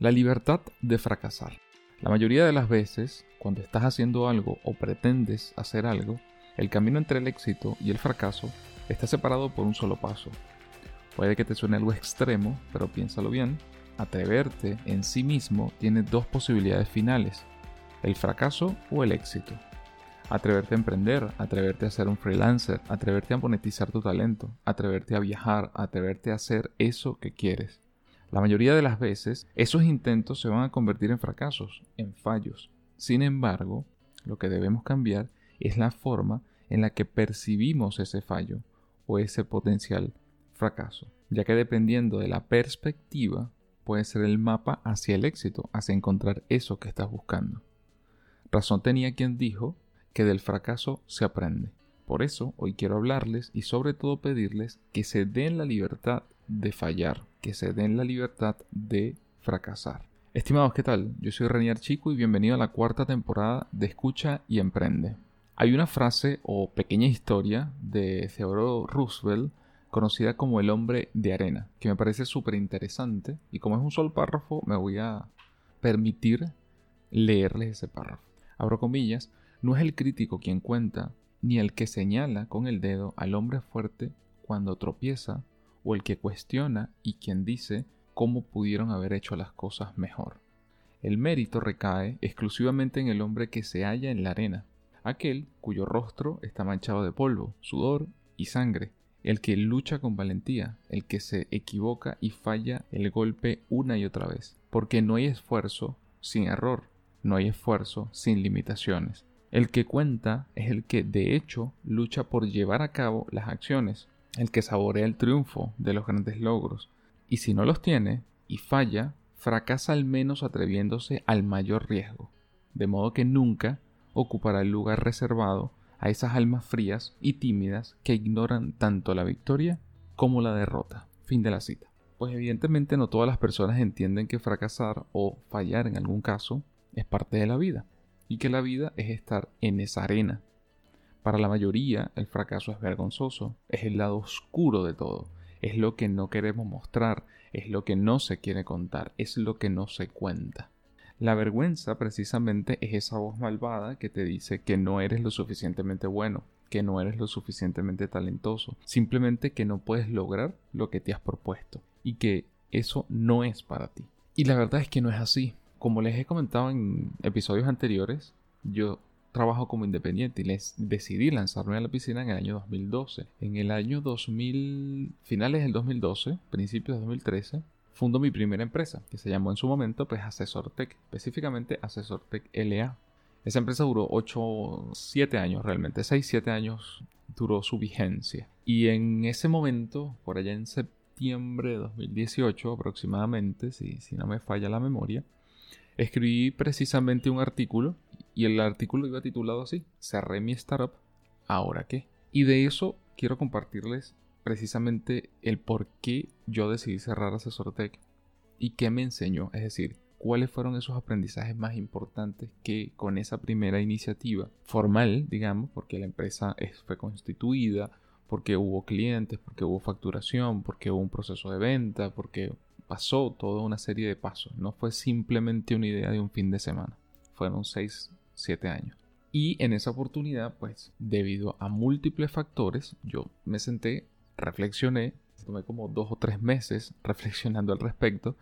La libertad de fracasar. La mayoría de las veces, cuando estás haciendo algo o pretendes hacer algo, el camino entre el éxito y el fracaso está separado por un solo paso. Puede que te suene algo extremo, pero piénsalo bien. Atreverte en sí mismo tiene dos posibilidades finales, el fracaso o el éxito. Atreverte a emprender, atreverte a ser un freelancer, atreverte a monetizar tu talento, atreverte a viajar, atreverte a hacer eso que quieres. La mayoría de las veces, esos intentos se van a convertir en fracasos, en fallos. Sin embargo, lo que debemos cambiar es la forma en la que percibimos ese fallo o ese potencial fracaso, ya que dependiendo de la perspectiva puede ser el mapa hacia el éxito, hacia encontrar eso que estás buscando. Razón tenía quien dijo que del fracaso se aprende. Por eso hoy quiero hablarles y sobre todo pedirles que se den la libertad de fallar, que se den la libertad de fracasar. Estimados, ¿qué tal? Yo soy Renier Chico y bienvenido a la cuarta temporada de Escucha y Emprende. Hay una frase o pequeña historia de Theodore Roosevelt conocida como el hombre de arena, que me parece súper interesante y como es un solo párrafo me voy a permitir leerles ese párrafo. Abro comillas, no es el crítico quien cuenta, ni el que señala con el dedo al hombre fuerte cuando tropieza o el que cuestiona y quien dice cómo pudieron haber hecho las cosas mejor. El mérito recae exclusivamente en el hombre que se halla en la arena, aquel cuyo rostro está manchado de polvo, sudor y sangre, el que lucha con valentía, el que se equivoca y falla el golpe una y otra vez, porque no hay esfuerzo sin error, no hay esfuerzo sin limitaciones. El que cuenta es el que de hecho lucha por llevar a cabo las acciones, el que saborea el triunfo de los grandes logros, y si no los tiene y falla, fracasa al menos atreviéndose al mayor riesgo, de modo que nunca ocupará el lugar reservado a esas almas frías y tímidas que ignoran tanto la victoria como la derrota. Fin de la cita. Pues evidentemente no todas las personas entienden que fracasar o fallar en algún caso es parte de la vida y que la vida es estar en esa arena para la mayoría, el fracaso es vergonzoso, es el lado oscuro de todo, es lo que no queremos mostrar, es lo que no se quiere contar, es lo que no se cuenta. La vergüenza precisamente es esa voz malvada que te dice que no eres lo suficientemente bueno, que no eres lo suficientemente talentoso, simplemente que no puedes lograr lo que te has propuesto y que eso no es para ti. Y la verdad es que no es así. Como les he comentado en episodios anteriores, yo trabajo como independiente y les decidí lanzarme a la piscina en el año 2012. En el año 2000, finales del 2012, principios de 2013, fundo mi primera empresa, que se llamó en su momento pues Tech, específicamente Tech LA. Esa empresa duró 8, 7 años realmente, 6, 7 años duró su vigencia. Y en ese momento, por allá en septiembre de 2018 aproximadamente, si, si no me falla la memoria, escribí precisamente un artículo y el artículo iba titulado así, cerré mi startup, ¿ahora qué? Y de eso quiero compartirles precisamente el por qué yo decidí cerrar AsesorTech y qué me enseñó, es decir, cuáles fueron esos aprendizajes más importantes que con esa primera iniciativa formal, digamos, porque la empresa fue constituida, porque hubo clientes, porque hubo facturación, porque hubo un proceso de venta, porque pasó toda una serie de pasos. No fue simplemente una idea de un fin de semana. Fueron seis siete años. Y en esa oportunidad, pues, debido a múltiples factores, yo me senté, reflexioné, tomé como dos o tres meses reflexionando al respecto,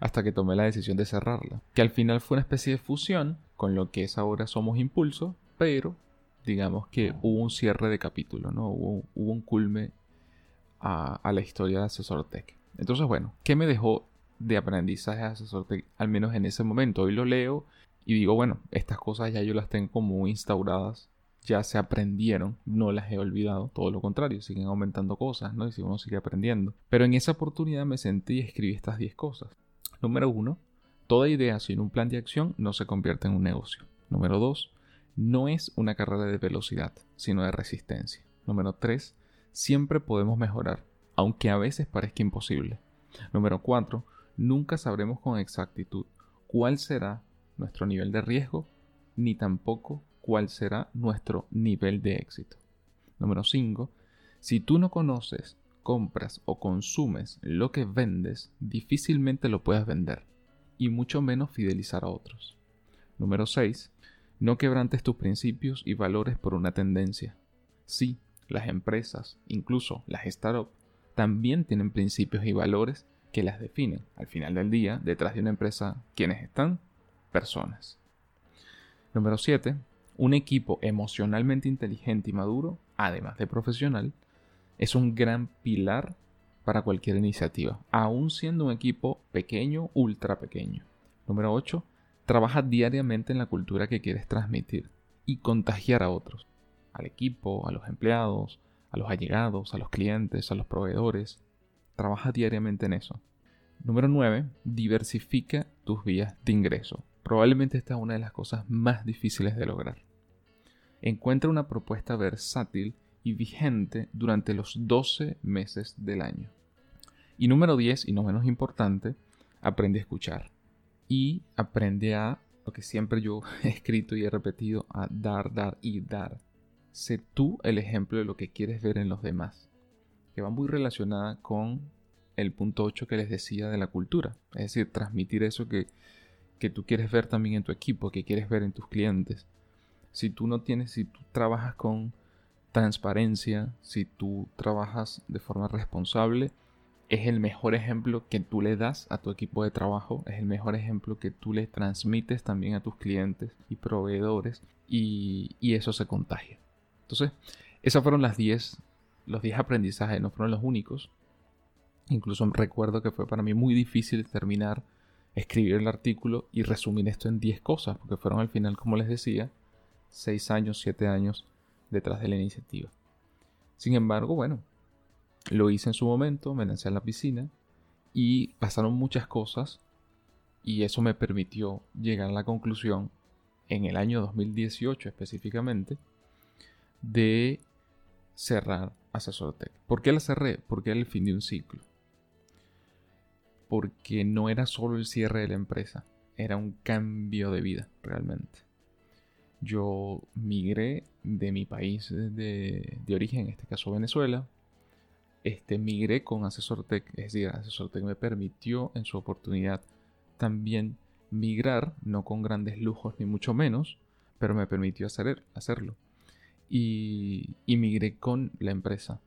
hasta que tomé la decisión de cerrarla. Que al final fue una especie de fusión con lo que es ahora Somos Impulso, pero digamos que hubo un cierre de capítulo, ¿no? Hubo, un culme a, la historia de Asesor Tech. Entonces, bueno, ¿qué me dejó de aprendizaje Asesor Tech? Al menos en ese momento. Hoy lo leo y digo, bueno, estas cosas ya yo las tengo como instauradas, ya se aprendieron, no las he olvidado, todo lo contrario, siguen aumentando cosas, ¿no? Y si uno sigue aprendiendo. Pero en esa oportunidad me senté y escribí estas 10 cosas. Número 1, toda idea sin un plan de acción no se convierte en un negocio. Número 2, no es una carrera de velocidad, sino de resistencia. Número 3, siempre podemos mejorar, aunque a veces parezca imposible. Número 4, nunca sabremos con exactitud cuál será nuestro nivel de riesgo, ni tampoco cuál será nuestro nivel de éxito. Número 5. Si tú no conoces, compras o consumes lo que vendes, difícilmente lo puedes vender. y mucho menos fidelizar a otros. Número 6. No quebrantes tus principios y valores por una tendencia. Sí, las empresas, incluso las startups, también tienen principios y valores que las definen. Al final del día, detrás de una empresa, ¿quiénes están? Personas. Número 7. Un equipo emocionalmente inteligente y maduro, además de profesional, es un gran pilar para cualquier iniciativa, aun siendo un equipo pequeño, ultra pequeño. Número 8. Trabaja diariamente en la cultura que quieres transmitir y contagiar a otros, al equipo, a los empleados, a los allegados, a los clientes, a los proveedores. Trabaja diariamente en eso. Número 9. Diversifica tus vías de ingreso. Probablemente esta es una de las cosas más difíciles de lograr. Encuentra una propuesta versátil y vigente durante los 12 meses del año. Y número 10, y no menos importante, aprende a escuchar. Y aprende a, lo que siempre yo he escrito y he repetido, a dar, dar y dar. Sé tú el ejemplo de lo que quieres ver en los demás. Que va muy relacionada con el punto 8 que les decía de la cultura. Es decir, transmitir eso que, que tú quieres ver también en tu equipo, que quieres ver en tus clientes. Si tú no tienes, si tú trabajas con transparencia, si tú trabajas de forma responsable, es el mejor ejemplo que tú le das a tu equipo de trabajo, es el mejor ejemplo que tú le transmites también a tus clientes y proveedores y, y eso se contagia. Entonces, esas fueron las 10, los 10 aprendizajes, no fueron los únicos, Incluso recuerdo que fue para mí muy difícil terminar, escribir el artículo y resumir esto en 10 cosas, porque fueron al final, como les decía, 6 años, 7 años detrás de la iniciativa. Sin embargo, bueno, lo hice en su momento, me lancé a la piscina y pasaron muchas cosas y eso me permitió llegar a la conclusión en el año 2018 específicamente de cerrar Asesor Tech. ¿Por qué la cerré? Porque era el fin de un ciclo porque no era solo el cierre de la empresa, era un cambio de vida realmente. Yo migré de mi país de, origen, en este caso Venezuela, este, migré con Asesor Tech, es decir, Asesor Tech me permitió en su oportunidad también migrar, no con grandes lujos ni mucho menos, pero me permitió hacer, hacerlo. Y, y migré con la empresa.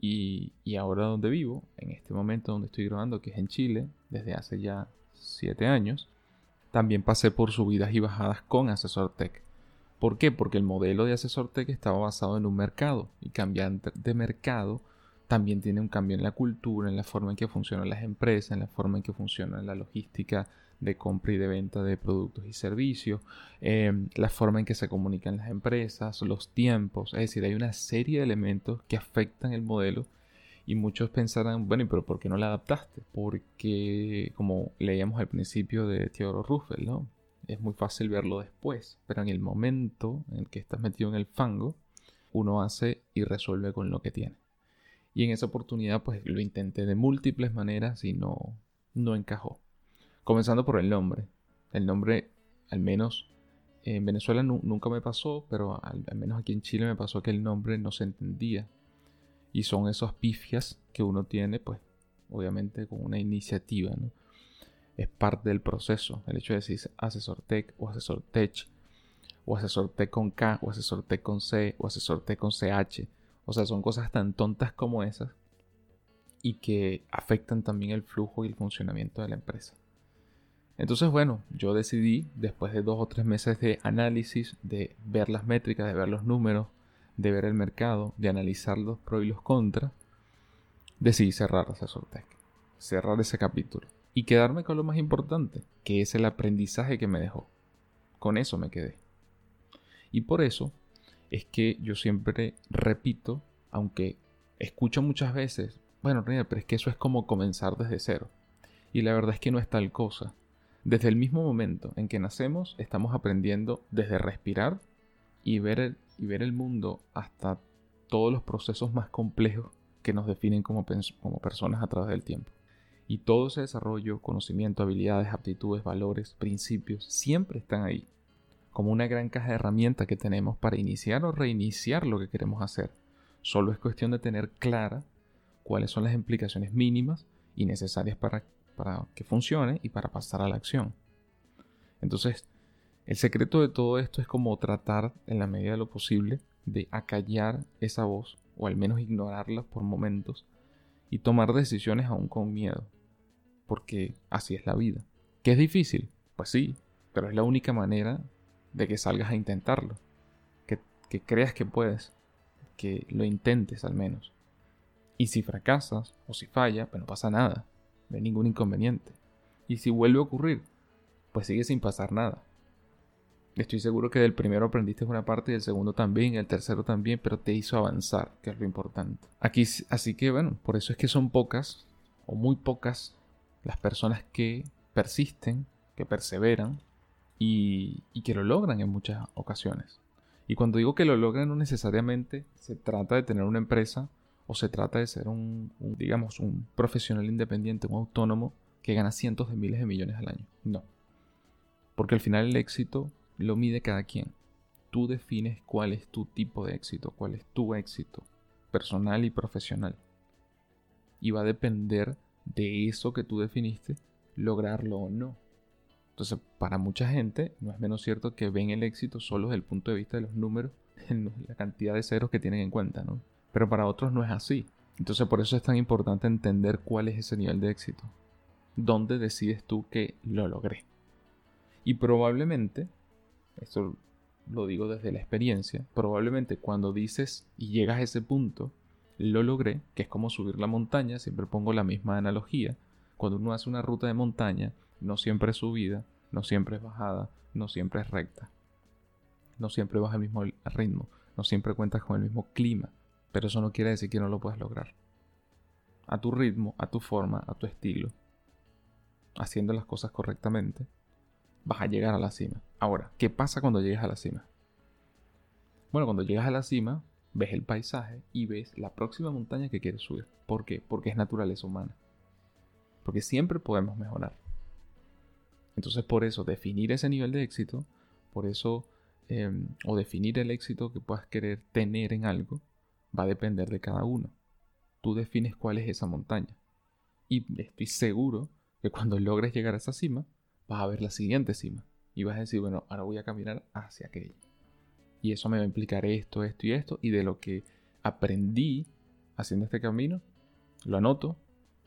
Y, ahora donde vivo, en este momento donde estoy grabando, que es en Chile, desde hace ya 7 años, también pasé por subidas y bajadas con Asesor Tech. ¿Por qué? Porque el modelo de Asesor Tech estaba basado en un mercado y cambiar de mercado también tiene un cambio en la cultura, en la forma en que funcionan las empresas, en la forma en que funciona la logística de compra y de venta de productos y servicios, em, la forma en que se comunican las empresas, los tiempos, es decir, hay una serie de elementos que afectan el modelo y muchos pensarán, bueno, pero por qué no la adaptaste? Porque, como leíamos al principio de Theodore Roosevelt, ¿no? Es muy fácil verlo después, pero en el momento en que estás metido en el fango, uno hace y resuelve con lo que tiene. Y en esa oportunidad, pues lo intenté de múltiples maneras y no, no encajó. Comenzando por el nombre. El nombre, al menos en Venezuela nunca me pasó, pero al, menos aquí en Chile me pasó que el nombre no se entendía. Y son esos pifias que uno tiene, pues, obviamente con una iniciativa, ¿no? Es parte del proceso. El hecho de decir asesor tech o asesor tech, o asesor tech con K, o asesor tech con C, o asesor tech con CH. O sea, son cosas tan tontas como esas y que afectan también el flujo y el funcionamiento de la empresa. Entonces, bueno, yo decidí, después de dos o tres meses de análisis, de ver las métricas, de ver los números, de ver el mercado, de analizar los pros y los contras, decidí cerrar Tech. cerrar ese capítulo y quedarme con lo más importante, que es el aprendizaje que me dejó. Con eso me quedé. Y por eso es que yo siempre repito, aunque escucho muchas veces, bueno, pero es que eso es como comenzar desde cero. Y la verdad es que no es tal cosa. Desde el mismo momento en que nacemos, estamos aprendiendo desde respirar y ver el, y ver el mundo hasta todos los procesos más complejos que nos definen como, como personas a través del tiempo. Y todo ese desarrollo, conocimiento, habilidades, aptitudes, valores, principios, siempre están ahí, como una gran caja de herramientas que tenemos para iniciar o reiniciar lo que queremos hacer. Solo es cuestión de tener clara cuáles son las implicaciones mínimas y necesarias para para que funcione y para pasar a la acción. Entonces, el secreto de todo esto es como tratar, en la medida de lo posible, de acallar esa voz, o al menos ignorarla por momentos, y tomar decisiones aún con miedo, porque así es la vida. ¿Que es difícil? Pues sí, pero es la única manera de que salgas a intentarlo, que, que creas que puedes, que lo intentes al menos. Y si fracasas o si falla, pues no pasa nada, no hay ningún inconveniente. Y si vuelve a ocurrir, pues sigue sin pasar nada. Estoy seguro que del primero aprendiste una parte y del segundo también, y el tercero también, pero te hizo avanzar, que es lo importante. Aquí, así que bueno, por eso es que son pocas o muy pocas las personas que persisten, que perseveran y, que lo logran en muchas ocasiones. Y cuando digo que lo logran no necesariamente se trata de tener una empresa o se trata de ser un, digamos, un profesional independiente, un autónomo que gana cientos de miles de millones al año. No. Porque al final el éxito lo mide cada quien. Tú defines cuál es tu tipo de éxito, cuál es tu éxito personal y profesional. Y va a depender de eso que tú definiste, lograrlo o no. Entonces, para mucha gente, no es menos cierto que ven el éxito solo desde el punto de vista de los números, la cantidad de ceros que tienen en cuenta, ¿no? Pero para otros no es así. Entonces, por eso es tan importante entender cuál es ese nivel de éxito. ¿Dónde decides tú que lo logré? Y probablemente esto lo digo desde la experiencia, probablemente cuando dices y llegas a ese punto, lo logré, que es como subir la montaña, siempre pongo la misma analogía, cuando uno hace una ruta de montaña, no siempre es subida, no siempre es bajada, no siempre es recta, no siempre vas al mismo ritmo, no siempre cuentas con el mismo clima, pero eso no quiere decir que no lo puedas lograr. A tu ritmo, a tu forma, a tu estilo, haciendo las cosas correctamente, vas a llegar a la cima. Ahora, ¿qué pasa cuando llegas a la cima? Bueno, cuando llegas a la cima, ves el paisaje y ves la próxima montaña que quieres subir. ¿Por qué? Porque es naturaleza humana. Porque siempre podemos mejorar. Entonces, por eso, definir ese nivel de éxito, por eso, em, o definir el éxito que puedas querer tener en algo, va a depender de cada uno. Tú defines cuál es esa montaña. Y estoy seguro que cuando logres llegar a esa cima, vas a ver la siguiente cima. Y vas a decir, bueno, ahora voy a caminar hacia aquella. Y eso me va a implicar esto, esto y esto. Y de lo que aprendí haciendo este camino, lo anoto,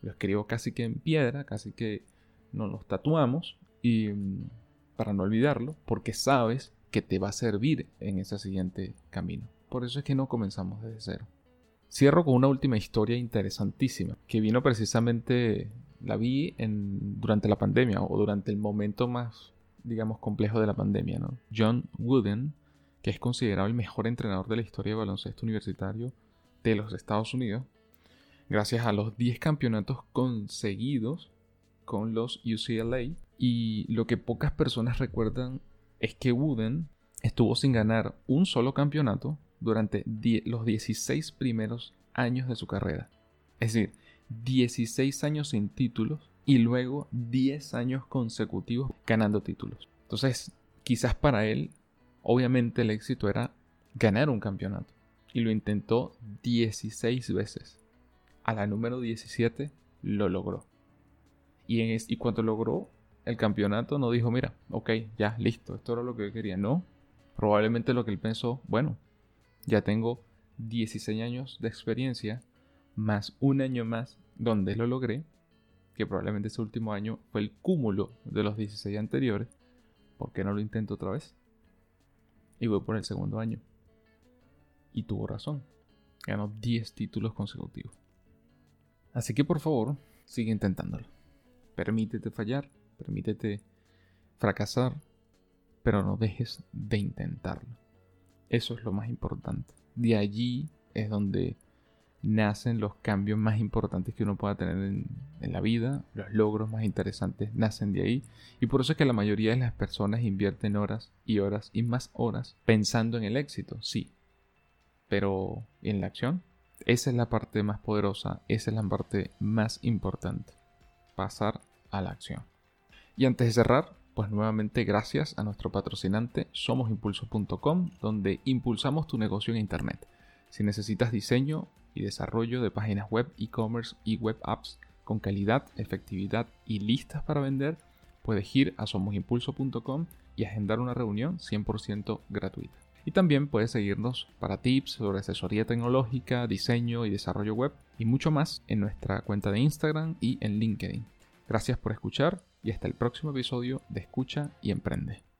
lo escribo casi que en piedra, casi que nos los tatuamos. Y mm, para no olvidarlo, porque sabes que te va a servir en ese siguiente camino. Por eso es que no comenzamos desde cero. Cierro con una última historia interesantísima que vino precisamente la vi durante la pandemia o durante el momento más, digamos, complejo de la pandemia. John Wooden, que es considerado el mejor entrenador de la historia de baloncesto universitario de los Estados Unidos, gracias a los 10 campeonatos conseguidos con los UCLA. Y lo que pocas personas recuerdan es que Wooden estuvo sin ganar un solo campeonato durante los 16 primeros años de su carrera. Es decir, 16 años sin títulos y luego 10 años consecutivos ganando títulos. Entonces, quizás para él, obviamente el éxito era ganar un campeonato. Y lo intentó 16 veces. A la número 17 lo logró. Y, en y cuando logró el campeonato no dijo, mira, ok, ya, listo, esto era lo que yo quería. No, probablemente lo que él pensó, bueno, ya tengo 16 años de experiencia, más un año más donde lo logré, que probablemente ese último año fue el cúmulo de los 16 anteriores, ¿por qué no lo intento otra vez? Y voy por el segundo año. Y tuvo razón, ganó 10 títulos consecutivos. Así que por favor, sigue intentándolo. Permítete fallar, permítete fracasar, pero no dejes de intentarlo. Eso es lo más importante. De allí es donde nacen los cambios más importantes que uno pueda tener en, la vida, los logros más interesantes nacen de ahí y por eso es que la mayoría de las personas invierten horas y horas y más horas pensando en el éxito, sí, pero en la acción? Esa es la parte más poderosa, esa es la parte más importante, pasar a la acción. Y antes de cerrar, pues nuevamente gracias a nuestro patrocinante somosimpulso.com, donde impulsamos tu negocio en Internet. Si necesitas diseño y desarrollo de páginas web, e-commerce y web apps, con calidad, efectividad y listas para vender, puedes ir a somosimpulso.com y agendar una reunión 100% gratuita. Y también puedes seguirnos para tips sobre asesoría tecnológica, diseño y desarrollo web y mucho más en nuestra cuenta de Instagram y en LinkedIn. Gracias por escuchar y hasta el próximo episodio de Escucha y Emprende.